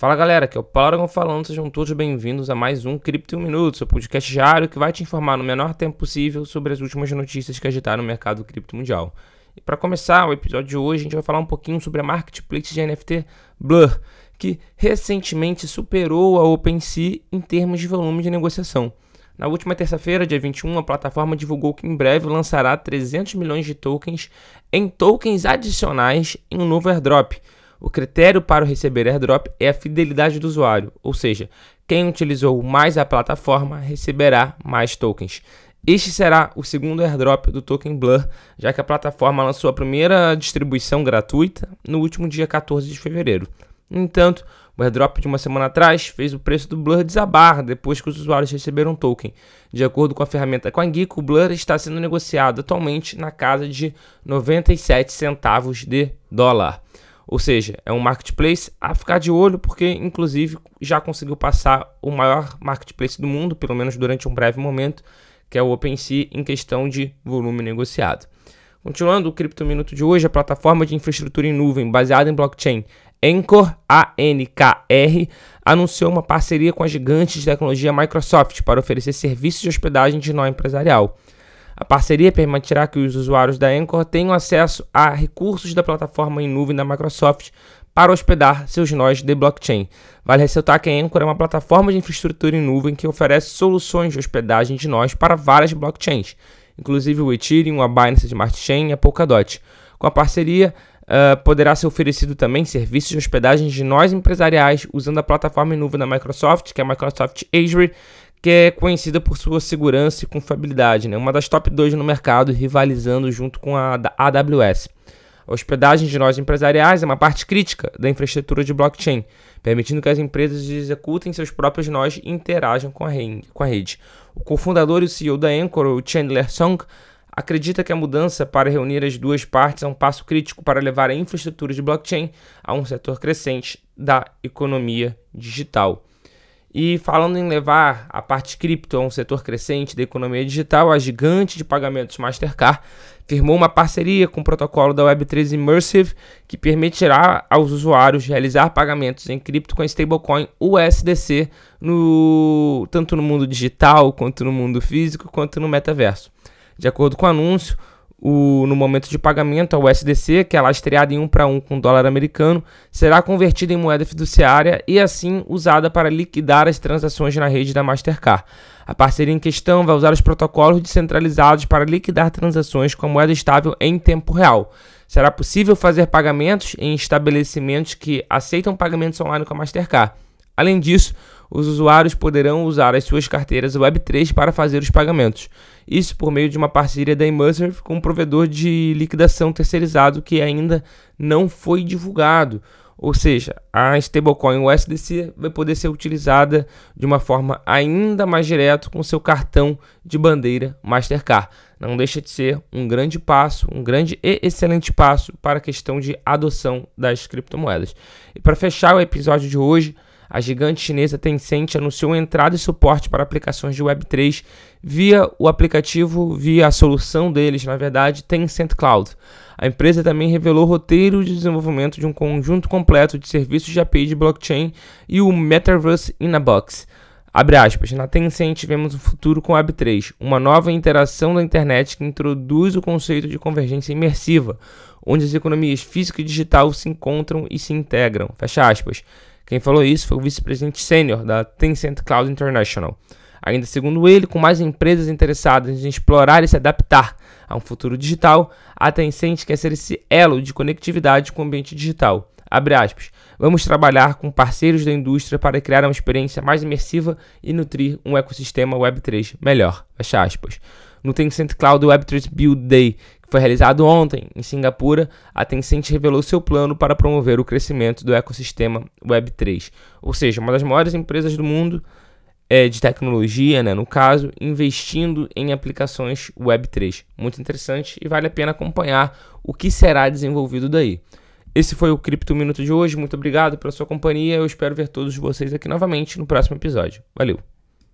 Fala galera, aqui é o Paulo falando, sejam todos bem-vindos a mais um Cripto em Minuto, seu podcast diário que vai te informar no menor tempo possível sobre as últimas notícias que agitaram o mercado cripto mundial. E para começar o episódio de hoje, a gente vai falar um pouquinho sobre a marketplace de NFT Blur, que recentemente superou a OpenSea em termos de volume de negociação. Na última terça-feira, dia 21, a plataforma divulgou que em breve lançará 300 milhões de tokens em tokens adicionais em um novo airdrop o critério para receber airdrop é a fidelidade do usuário, ou seja, quem utilizou mais a plataforma receberá mais tokens. Este será o segundo airdrop do token Blur, já que a plataforma lançou a primeira distribuição gratuita no último dia 14 de fevereiro. No entanto, o airdrop de uma semana atrás fez o preço do Blur desabar depois que os usuários receberam token. De acordo com a ferramenta CoinGeek, o Blur está sendo negociado atualmente na casa de 97 centavos de dólar. Ou seja, é um marketplace a ficar de olho, porque inclusive já conseguiu passar o maior marketplace do mundo, pelo menos durante um breve momento, que é o OpenSea, em questão de volume negociado. Continuando o Cripto Minuto de hoje, a plataforma de infraestrutura em nuvem baseada em blockchain Anchor, ANKR, anunciou uma parceria com a gigante de tecnologia Microsoft para oferecer serviços de hospedagem de nó empresarial. A parceria permitirá que os usuários da Anchor tenham acesso a recursos da plataforma em nuvem da Microsoft para hospedar seus nós de blockchain. Vale ressaltar que a Anchor é uma plataforma de infraestrutura em nuvem que oferece soluções de hospedagem de nós para várias blockchains, inclusive o Ethereum, a Binance Smart Chain e a Polkadot. Com a parceria, uh, poderá ser oferecido também serviços de hospedagem de nós empresariais usando a plataforma em nuvem da Microsoft, que é a Microsoft Azure, que é conhecida por sua segurança e confiabilidade, né? uma das top 2 no mercado, rivalizando junto com a AWS. A hospedagem de nós empresariais é uma parte crítica da infraestrutura de blockchain, permitindo que as empresas executem seus próprios nós e interajam com a, com a rede. O cofundador e CEO da Anchor, o Chandler Song, acredita que a mudança para reunir as duas partes é um passo crítico para levar a infraestrutura de blockchain a um setor crescente da economia digital. E falando em levar a parte cripto a um setor crescente da economia digital, a gigante de pagamentos Mastercard firmou uma parceria com o protocolo da Web3 Immersive, que permitirá aos usuários realizar pagamentos em cripto com a stablecoin USDC, no, tanto no mundo digital, quanto no mundo físico, quanto no metaverso. De acordo com o anúncio, o, no momento de pagamento, a USDC, que é lastreada em 1 para 1 com dólar americano, será convertida em moeda fiduciária e assim usada para liquidar as transações na rede da Mastercard. A parceria em questão vai usar os protocolos descentralizados para liquidar transações com a moeda estável em tempo real. Será possível fazer pagamentos em estabelecimentos que aceitam pagamentos online com a Mastercard. Além disso, os usuários poderão usar as suas carteiras Web3 para fazer os pagamentos. Isso por meio de uma parceria da Immersive com um provedor de liquidação terceirizado que ainda não foi divulgado. Ou seja, a stablecoin USDC vai poder ser utilizada de uma forma ainda mais direta com seu cartão de bandeira Mastercard. Não deixa de ser um grande passo, um grande e excelente passo para a questão de adoção das criptomoedas. E para fechar o episódio de hoje, a gigante chinesa Tencent anunciou entrada e suporte para aplicações de Web3 via o aplicativo, via a solução deles, na verdade, Tencent Cloud. A empresa também revelou roteiro de desenvolvimento de um conjunto completo de serviços de API de blockchain e o Metaverse in a Box. Abre aspas, na Tencent vemos um futuro com Web3, uma nova interação da internet que introduz o conceito de convergência imersiva, onde as economias física e digital se encontram e se integram. Fecha aspas. Quem falou isso foi o vice-presidente sênior da Tencent Cloud International. Ainda segundo ele, com mais empresas interessadas em explorar e se adaptar a um futuro digital, a Tencent quer ser esse elo de conectividade com o ambiente digital. Aspas. Vamos trabalhar com parceiros da indústria para criar uma experiência mais imersiva e nutrir um ecossistema Web3 melhor. Fecha aspas. No Tencent Cloud Web3 Build Day, foi realizado ontem em Singapura, a Tencent revelou seu plano para promover o crescimento do ecossistema Web3. Ou seja, uma das maiores empresas do mundo é, de tecnologia, né, no caso, investindo em aplicações Web3. Muito interessante e vale a pena acompanhar o que será desenvolvido daí. Esse foi o Cripto Minuto de hoje. Muito obrigado pela sua companhia. Eu espero ver todos vocês aqui novamente no próximo episódio. Valeu!